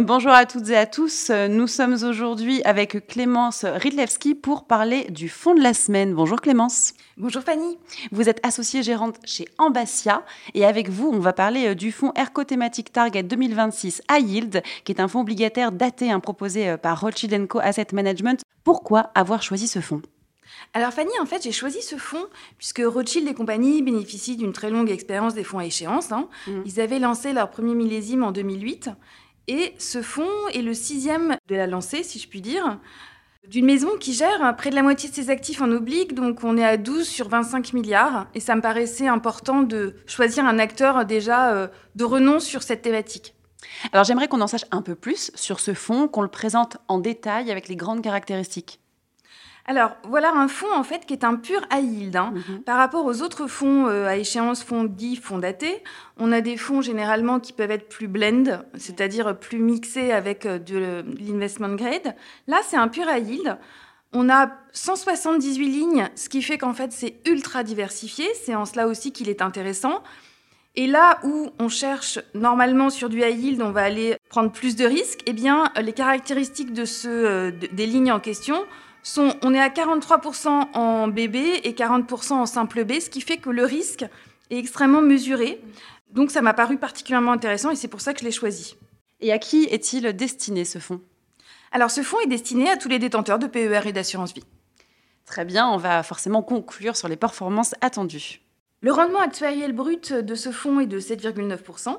Bonjour à toutes et à tous. Nous sommes aujourd'hui avec Clémence Ridlewski pour parler du fonds de la semaine. Bonjour Clémence. Bonjour Fanny. Vous êtes associée gérante chez Ambassia et avec vous, on va parler euh, du fonds ERCO Thematic Target 2026 à Yield, qui est un fonds obligataire daté hein, proposé euh, par Rothschild Co Asset Management. Pourquoi avoir choisi ce fonds? Alors Fanny, en fait, j'ai choisi ce fonds puisque Rothschild et compagnie bénéficient d'une très longue expérience des fonds à échéance. Hein. Mmh. Ils avaient lancé leur premier millésime en 2008 et ce fonds est le sixième de la lancée, si je puis dire, d'une maison qui gère près de la moitié de ses actifs en oblique, donc on est à 12 sur 25 milliards, et ça me paraissait important de choisir un acteur déjà euh, de renom sur cette thématique. Alors j'aimerais qu'on en sache un peu plus sur ce fonds, qu'on le présente en détail avec les grandes caractéristiques. Alors, voilà un fonds en fait qui est un pur high yield. Hein. Mhm. Par rapport aux autres fonds euh, à échéance, fonds dits, fonds datés, on a des fonds généralement qui peuvent être plus blend, c'est-à-dire plus mixés avec euh, de l'investment grade. Là, c'est un pur high yield. On a 178 lignes, ce qui fait qu'en fait, c'est ultra diversifié. C'est en cela aussi qu'il est intéressant. Et là où on cherche normalement sur du high yield, on va aller prendre plus de risques, eh bien, les caractéristiques de ce, euh, des lignes en question on est à 43% en bébé et 40% en simple B, ce qui fait que le risque est extrêmement mesuré. Donc ça m'a paru particulièrement intéressant et c'est pour ça que je l'ai choisi. Et à qui est-il destiné ce fonds? Alors ce fonds est destiné à tous les détenteurs de PER et d'assurance vie. Très bien, on va forcément conclure sur les performances attendues. Le rendement actuariel brut de ce fonds est de 7,9%.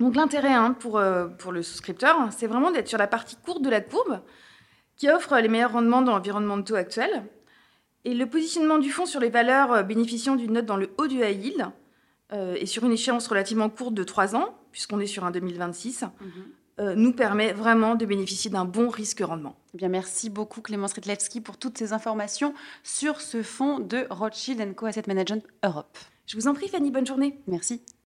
Donc l'intérêt hein, pour, euh, pour le souscripteur, c'est vraiment d'être sur la partie courte de la courbe, qui offre les meilleurs rendements dans l'environnement de taux actuel. Et le positionnement du fonds sur les valeurs euh, bénéficiant d'une note dans le haut du high yield euh, et sur une échéance relativement courte de 3 ans, puisqu'on est sur un 2026, mhm. euh, nous permet vraiment de bénéficier d'un bon risque-rendement. Eh bien, merci beaucoup Clémence Ritlewski pour toutes ces informations sur ce fonds de Rothschild Co Asset Management Europe. Je vous en prie Fanny, bonne journée. Merci.